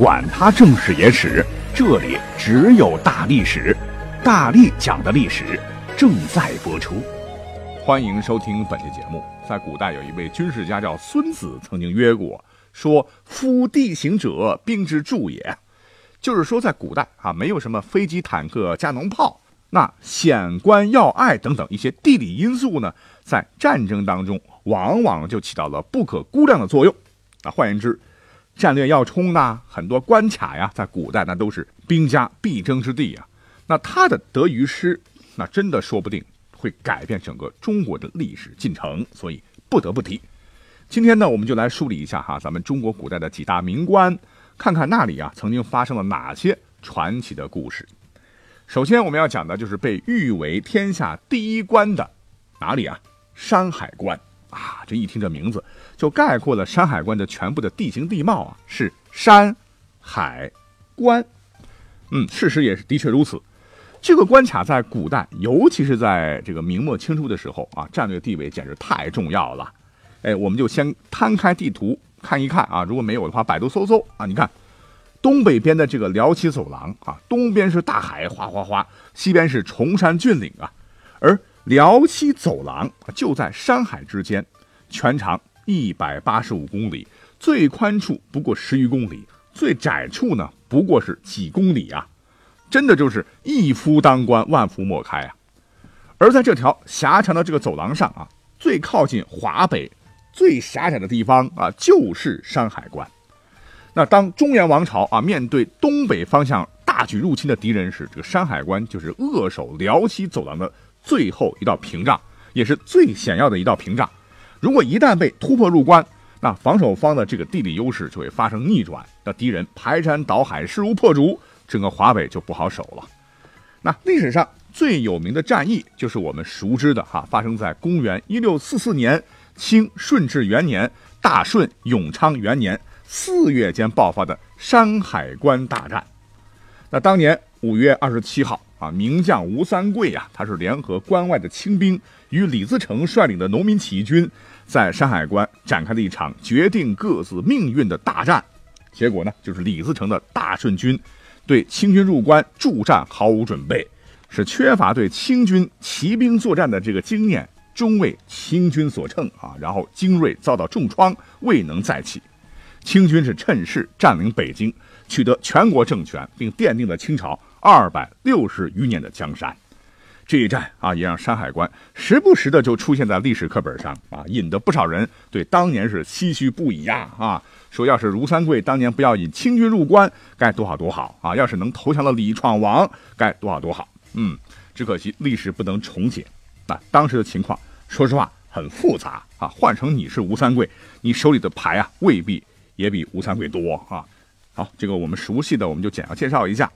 管他正史野史。这里只有大历史，大力讲的历史正在播出，欢迎收听本期节目。在古代有一位军事家叫孙子，曾经约过说：“夫地形者，兵之助也。”就是说，在古代啊，没有什么飞机、坦克、加农炮，那险关要隘等等一些地理因素呢，在战争当中往往就起到了不可估量的作用。啊，换言之。战略要冲呐，很多关卡呀，在古代那都是兵家必争之地呀。那他的得与失，那真的说不定会改变整个中国的历史进程，所以不得不提。今天呢，我们就来梳理一下哈，咱们中国古代的几大名关，看看那里啊曾经发生了哪些传奇的故事。首先我们要讲的就是被誉为天下第一关的哪里啊？山海关。啊，这一听这名字，就概括了山海关的全部的地形地貌啊，是山海关。嗯，事实也是的确如此。这个关卡在古代，尤其是在这个明末清初的时候啊，战略地位简直太重要了。哎，我们就先摊开地图看一看啊，如果没有的话，百度搜搜啊。你看，东北边的这个辽西走廊啊，东边是大海哗哗哗，西边是崇山峻岭啊，而。辽西走廊就在山海之间，全长一百八十五公里，最宽处不过十余公里，最窄处呢不过是几公里啊！真的就是一夫当关，万夫莫开啊！而在这条狭长的这个走廊上啊，最靠近华北、最狭窄的地方啊，就是山海关。那当中原王朝啊面对东北方向大举入侵的敌人时，这个山海关就是扼守辽西走廊的。最后一道屏障，也是最险要的一道屏障。如果一旦被突破入关，那防守方的这个地理优势就会发生逆转，那敌人排山倒海，势如破竹，整个华北就不好守了。那历史上最有名的战役，就是我们熟知的哈，发生在公元一六四四年清顺治元年大顺永昌元年四月间爆发的山海关大战。那当年五月二十七号。啊，名将吴三桂呀，他是联合关外的清兵与李自成率领的农民起义军，在山海关展开了一场决定各自命运的大战。结果呢，就是李自成的大顺军对清军入关助战毫无准备，是缺乏对清军骑兵作战的这个经验，终为清军所乘啊。然后精锐遭到重创，未能再起。清军是趁势占领北京，取得全国政权，并奠定了清朝。二百六十余年的江山，这一战啊，也让山海关时不时的就出现在历史课本上啊，引得不少人对当年是唏嘘不已呀啊！说要是吴三桂当年不要引清军入关，该多好多好啊！要是能投降了李闯王，该多好多好。嗯，只可惜历史不能重写。那当时的情况，说实话很复杂啊。换成你是吴三桂，你手里的牌啊，未必也比吴三桂多啊。好，这个我们熟悉的，我们就简要介绍一下。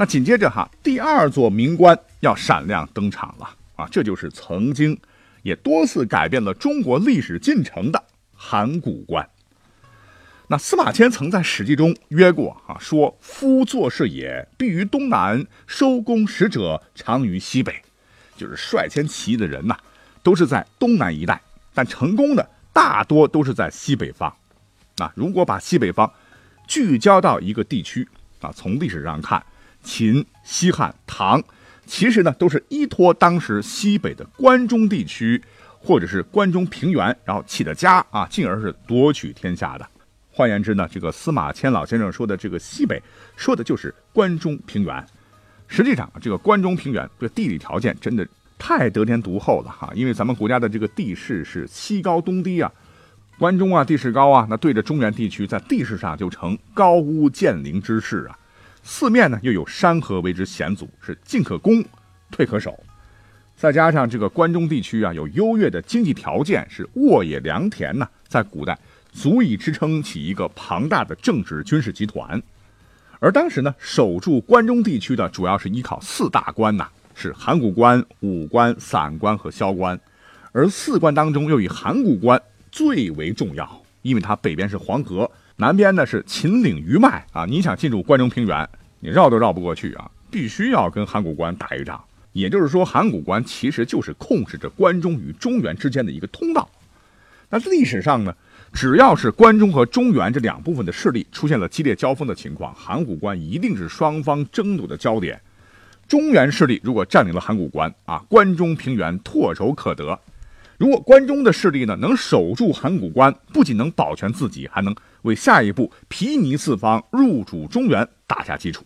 那紧接着哈，第二座名关要闪亮登场了啊！这就是曾经也多次改变了中国历史进程的函谷关。那司马迁曾在《史记》中约过啊，说：“夫作事也，必于东南；收功使者，常于西北。”就是率先起义的人呐，都是在东南一带，但成功的大多都是在西北方。那如果把西北方聚焦到一个地区啊，从历史上看。秦、西汉、唐，其实呢都是依托当时西北的关中地区，或者是关中平原，然后起的家啊，进而是夺取天下的。换言之呢，这个司马迁老先生说的这个西北，说的就是关中平原。实际上，这个关中平原这地理条件真的太得天独厚了哈，因为咱们国家的这个地势是西高东低啊，关中啊地势高啊，那对着中原地区，在地势上就成高屋建瓴之势啊。四面呢又有山河为之险阻，是进可攻，退可守。再加上这个关中地区啊有优越的经济条件，是沃野良田呢，在古代足以支撑起一个庞大的政治军事集团。而当时呢，守住关中地区的主要是依靠四大关呐，是函谷关、武关、散关和萧关。而四关当中，又以函谷关最为重要，因为它北边是黄河，南边呢是秦岭余脉啊。你想进入关中平原，你绕都绕不过去啊，必须要跟函谷关打一仗。也就是说，函谷关其实就是控制着关中与中原之间的一个通道。那历史上呢？只要是关中和中原这两部分的势力出现了激烈交锋的情况，函谷关一定是双方争夺的焦点。中原势力如果占领了函谷关啊，关中平原唾手可得；如果关中的势力呢能守住函谷关，不仅能保全自己，还能为下一步毗尼四方入主中原打下基础。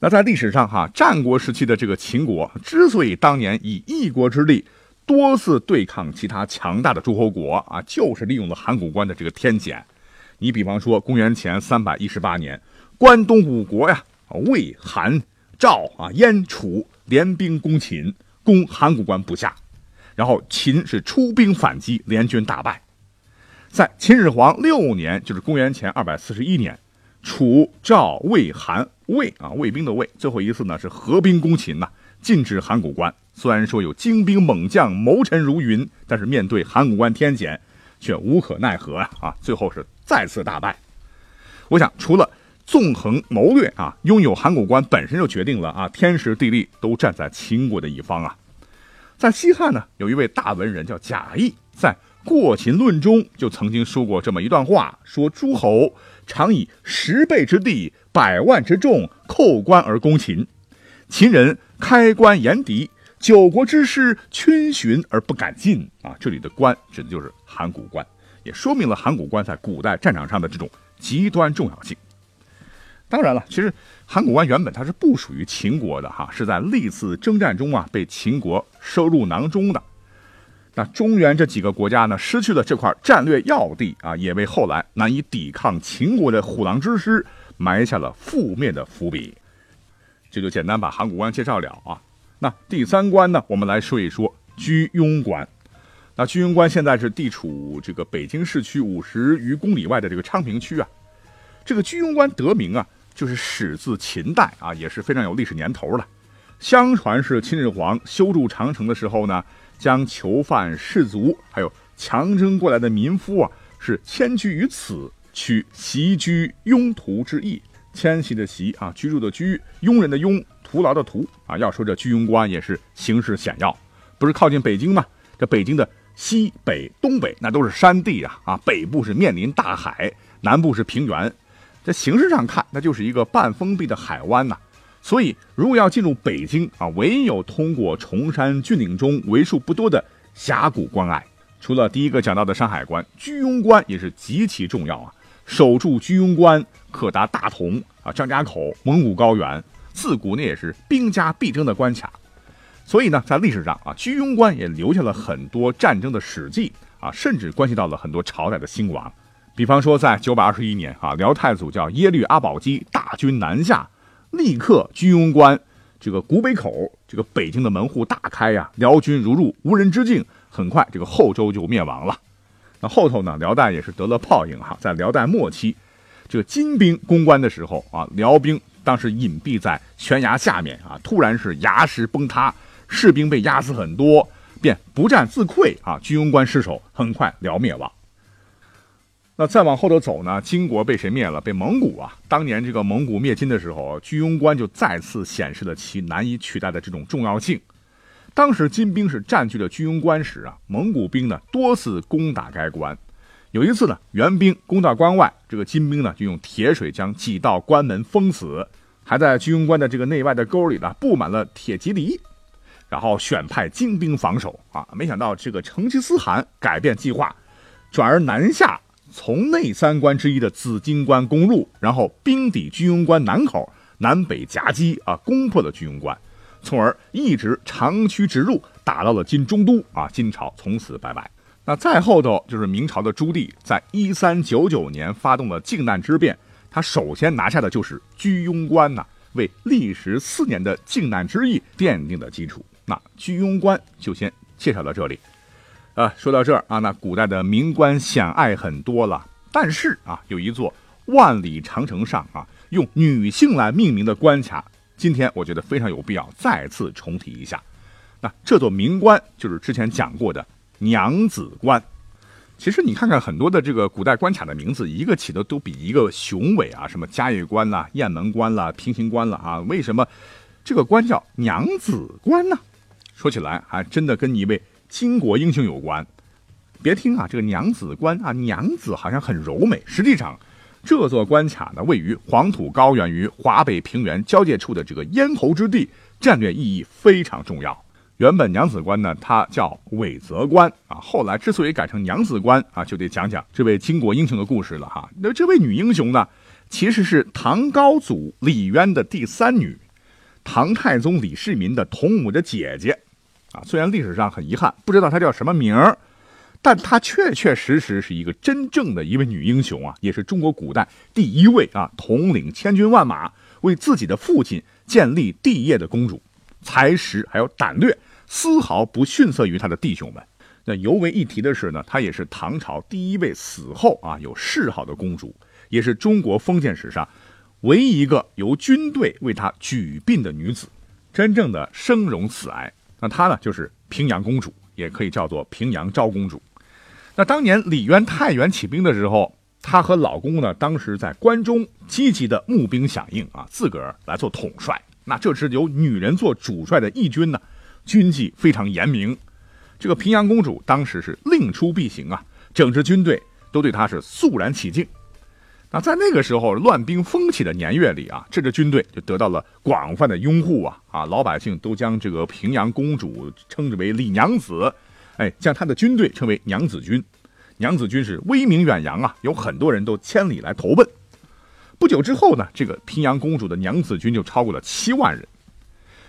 那在历史上哈，战国时期的这个秦国之所以当年以一国之力。多次对抗其他强大的诸侯国啊，就是利用了函谷关的这个天险。你比方说，公元前三百一十八年，关东五国呀，魏、韩、赵啊、燕、楚联兵攻秦，攻函谷关不下。然后秦是出兵反击，联军大败。在秦始皇六年，就是公元前二百四十一年，楚、赵、魏、韩、魏啊，魏兵的魏，最后一次呢是合兵攻秦呐，进至函谷关。虽然说有精兵猛将，谋臣如云，但是面对函谷关天险，却无可奈何啊！啊，最后是再次大败。我想，除了纵横谋略啊，拥有函谷关本身就决定了啊，天时地利都站在秦国的一方啊。在西汉呢，有一位大文人叫贾谊，在《过秦论》中就曾经说过这么一段话：说诸侯常以十倍之地、百万之众叩关而攻秦，秦人开关严敌。九国之师逡巡而不敢进啊！这里的关指的就是函谷关，也说明了函谷关在古代战场上的这种极端重要性。当然了，其实函谷关原本它是不属于秦国的哈，是在历次征战中啊被秦国收入囊中的。那中原这几个国家呢，失去了这块战略要地啊，也为后来难以抵抗秦国的虎狼之师埋下了覆灭的伏笔。这就简单把函谷关介绍了啊。那第三关呢？我们来说一说居庸关。那居庸关现在是地处这个北京市区五十余公里外的这个昌平区啊。这个居庸关得名啊，就是始自秦代啊，也是非常有历史年头了。相传是秦始皇修筑长城的时候呢，将囚犯、士卒还有强征过来的民夫啊，是迁居于此，取袭居庸途之意。迁徙的徙啊，居住的居，庸人的庸。徒劳的徒啊，要说这居庸关也是形势险要，不是靠近北京吗？这北京的西北、东北那都是山地啊啊，北部是面临大海，南部是平原，在形式上看，那就是一个半封闭的海湾呐。所以，如果要进入北京啊，唯有通过崇山峻岭中为数不多的峡谷关隘。除了第一个讲到的山海关，居庸关也是极其重要啊。守住居庸关，可达大同啊、张家口、蒙古高原。自古呢也是兵家必争的关卡，所以呢，在历史上啊，居庸关也留下了很多战争的史记啊，甚至关系到了很多朝代的兴亡。比方说，在九百二十一年啊，辽太祖叫耶律阿保机大军南下，立刻居庸关这个古北口，这个北京的门户大开呀，辽军如入无人之境，很快这个后周就灭亡了。那后头呢，辽代也是得了报应哈，在辽代末期，这个金兵攻关的时候啊，辽兵。当时隐蔽在悬崖下面啊，突然是崖石崩塌，士兵被压死很多，便不战自溃啊。居庸关失守，很快辽灭亡。那再往后头走呢？金国被谁灭了？被蒙古啊。当年这个蒙古灭金的时候，居庸关就再次显示了其难以取代的这种重要性。当时金兵是占据了居庸关时啊，蒙古兵呢多次攻打该关。有一次呢，援兵攻到关外，这个金兵呢就用铁水将几道关门封死。还在居庸关的这个内外的沟里呢，布满了铁蒺藜，然后选派精兵防守啊。没想到这个成吉思汗改变计划，转而南下，从内三关之一的紫金关攻入，然后兵抵居庸关南口，南北夹击啊，攻破了居庸关，从而一直长驱直入，打到了金中都啊。金朝从此拜拜。那再后头就是明朝的朱棣，在一三九九年发动了靖难之变。他首先拿下的就是居庸关呐，为历时四年的靖难之役奠定的基础。那居庸关就先介绍到这里。啊，说到这儿啊，那古代的名关险隘很多了，但是啊，有一座万里长城上啊，用女性来命名的关卡，今天我觉得非常有必要再次重提一下。那这座名关就是之前讲过的娘子关。其实你看看很多的这个古代关卡的名字，一个起的都比一个雄伟啊，什么嘉峪关啦、雁门关啦、平型关了啊。为什么这个关叫娘子关呢？说起来还真的跟一位巾帼英雄有关。别听啊，这个娘子关啊，娘子好像很柔美，实际上这座关卡呢，位于黄土高原与华北平原交界处的这个咽喉之地，战略意义非常重要。原本娘子关呢，它叫韦泽关啊。后来之所以改成娘子关啊，就得讲讲这位巾帼英雄的故事了哈。那这位女英雄呢，其实是唐高祖李渊的第三女，唐太宗李世民的同母的姐姐虽然历史上很遗憾不知道她叫什么名儿，但她确确实实是一个真正的一位女英雄啊，也是中国古代第一位啊统领千军万马为自己的父亲建立帝业的公主，才识还有胆略。丝毫不逊色于他的弟兄们。那尤为一提的是呢，她也是唐朝第一位死后啊有谥号的公主，也是中国封建史上唯一一个由军队为她举殡的女子，真正的生荣死哀。那她呢，就是平阳公主，也可以叫做平阳昭公主。那当年李渊太原起兵的时候，她和老公呢，当时在关中积极的募兵响应啊，自个儿来做统帅。那这支由女人做主帅的义军呢？军纪非常严明，这个平阳公主当时是令出必行啊，整支军队都对她是肃然起敬。那在那个时候乱兵风起的年月里啊，这支军队就得到了广泛的拥护啊啊，老百姓都将这个平阳公主称之为李娘子，哎，将她的军队称为娘子军。娘子军是威名远扬啊，有很多人都千里来投奔。不久之后呢，这个平阳公主的娘子军就超过了七万人。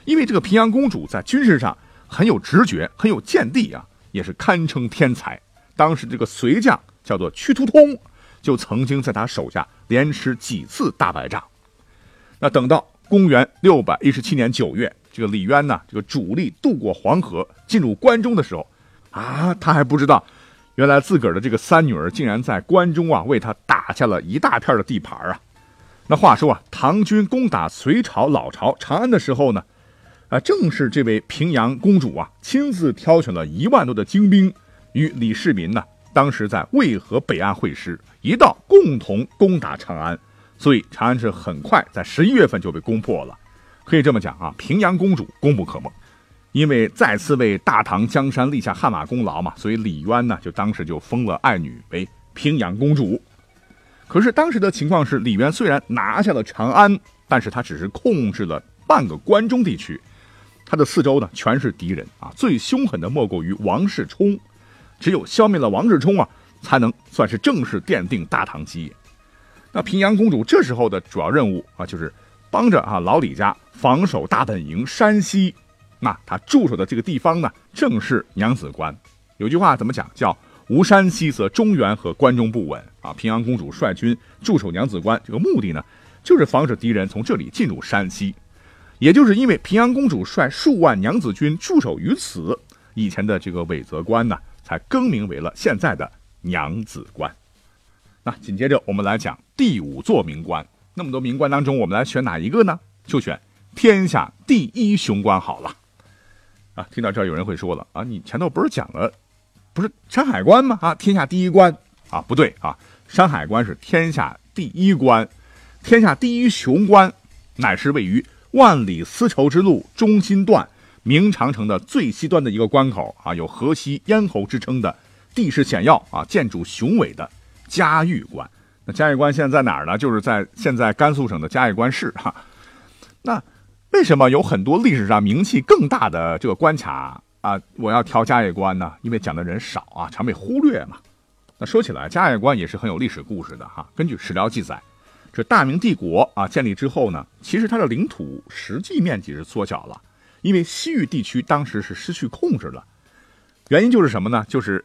因为这个平阳公主在军事上很有直觉，很有见地啊，也是堪称天才。当时这个随将叫做屈突通，就曾经在他手下连吃几次大败仗。那等到公元六百一十七年九月，这个李渊呢，这个主力渡过黄河进入关中的时候，啊，他还不知道，原来自个儿的这个三女儿竟然在关中啊为他打下了一大片的地盘啊。那话说啊，唐军攻打隋朝老巢长安的时候呢。啊，正是这位平阳公主啊，亲自挑选了一万多的精兵，与李世民呢，当时在渭河北岸会师，一道共同攻打长安。所以长安是很快在十一月份就被攻破了。可以这么讲啊，平阳公主功不可没，因为再次为大唐江山立下汗马功劳嘛，所以李渊呢，就当时就封了爱女为平阳公主。可是当时的情况是，李渊虽然拿下了长安，但是他只是控制了半个关中地区。他的四周呢，全是敌人啊！最凶狠的莫过于王世充，只有消灭了王志充啊，才能算是正式奠定大唐基业。那平阳公主这时候的主要任务啊，就是帮着啊老李家防守大本营山西。那他驻守的这个地方呢，正是娘子关。有句话怎么讲？叫“无山西，则中原和关中不稳”啊！平阳公主率军驻守娘子关，这个目的呢，就是防止敌人从这里进入山西。也就是因为平阳公主率数万娘子军驻守于此，以前的这个韦泽关呢，才更名为了现在的娘子关。那紧接着我们来讲第五座名关。那么多名关当中，我们来选哪一个呢？就选天下第一雄关好了。啊，听到这儿有人会说了啊，你前头不是讲了，不是山海关吗？啊，天下第一关啊，不对啊，山海关是天下第一关，天下第一雄关乃是位于。万里丝绸之路中心段，明长城的最西端的一个关口啊，有河西咽喉之称的地势险要啊，建筑雄伟的嘉峪关。那嘉峪关现在在哪儿呢？就是在现在甘肃省的嘉峪关市哈。那为什么有很多历史上名气更大的这个关卡啊？我要挑嘉峪关呢？因为讲的人少啊，常被忽略嘛。那说起来，嘉峪关也是很有历史故事的哈。根据史料记载。这大明帝国啊建立之后呢，其实它的领土实际面积是缩小了，因为西域地区当时是失去控制了。原因就是什么呢？就是，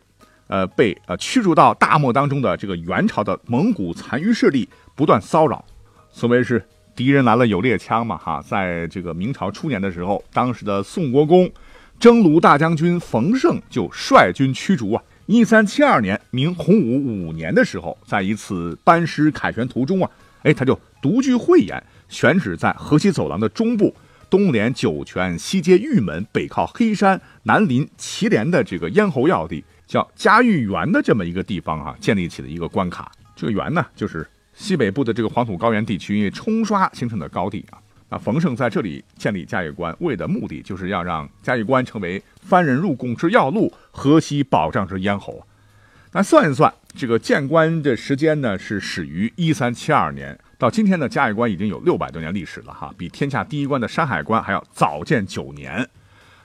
呃，被呃驱逐到大漠当中的这个元朝的蒙古残余势力不断骚扰。所谓是敌人来了有猎枪嘛，哈，在这个明朝初年的时候，当时的宋国公征虏大将军冯胜就率军驱逐啊。一三七二年，明洪武五年的时候，在一次班师凯旋途中啊。哎，他就独具慧眼，选址在河西走廊的中部，东连酒泉，西接玉门，北靠黑山，南临祁连的这个咽喉要地，叫嘉峪原的这么一个地方啊，建立起了一个关卡。这个原呢，就是西北部的这个黄土高原地区因为冲刷形成的高地啊。那冯胜在这里建立嘉峪关，为的目的就是要让嘉峪关成为番人入贡之要路，河西保障之咽喉。那算一算，这个建关的时间呢，是始于一三七二年，到今天呢，嘉峪关已经有六百多年历史了哈，比天下第一关的山海关还要早建九年。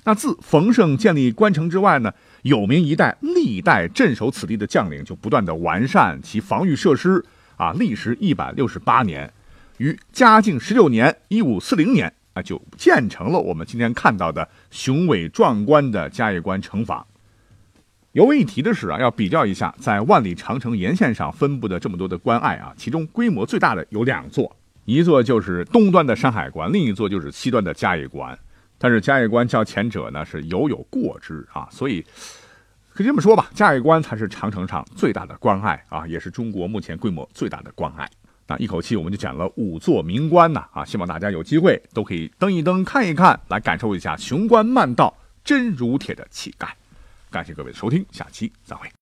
那自冯胜建立关城之外呢，有名一代历代镇守此地的将领就不断的完善其防御设施啊，历时一百六十八年。于嘉靖十六年（一五四零年）啊，就建成了我们今天看到的雄伟壮观的嘉峪关城防。尤为一提的是啊，要比较一下在万里长城沿线上分布的这么多的关隘啊，其中规模最大的有两座，一座就是东端的山海关，另一座就是西端的嘉峪关。但是嘉峪关较前者呢是犹有过之啊，所以可以这么说吧，嘉峪关才是长城上最大的关隘啊，也是中国目前规模最大的关隘。那一口气我们就讲了五座名关呐，啊，希望大家有机会都可以登一登、看一看，来感受一下雄关漫道真如铁的气概。感谢各位的收听，下期再会。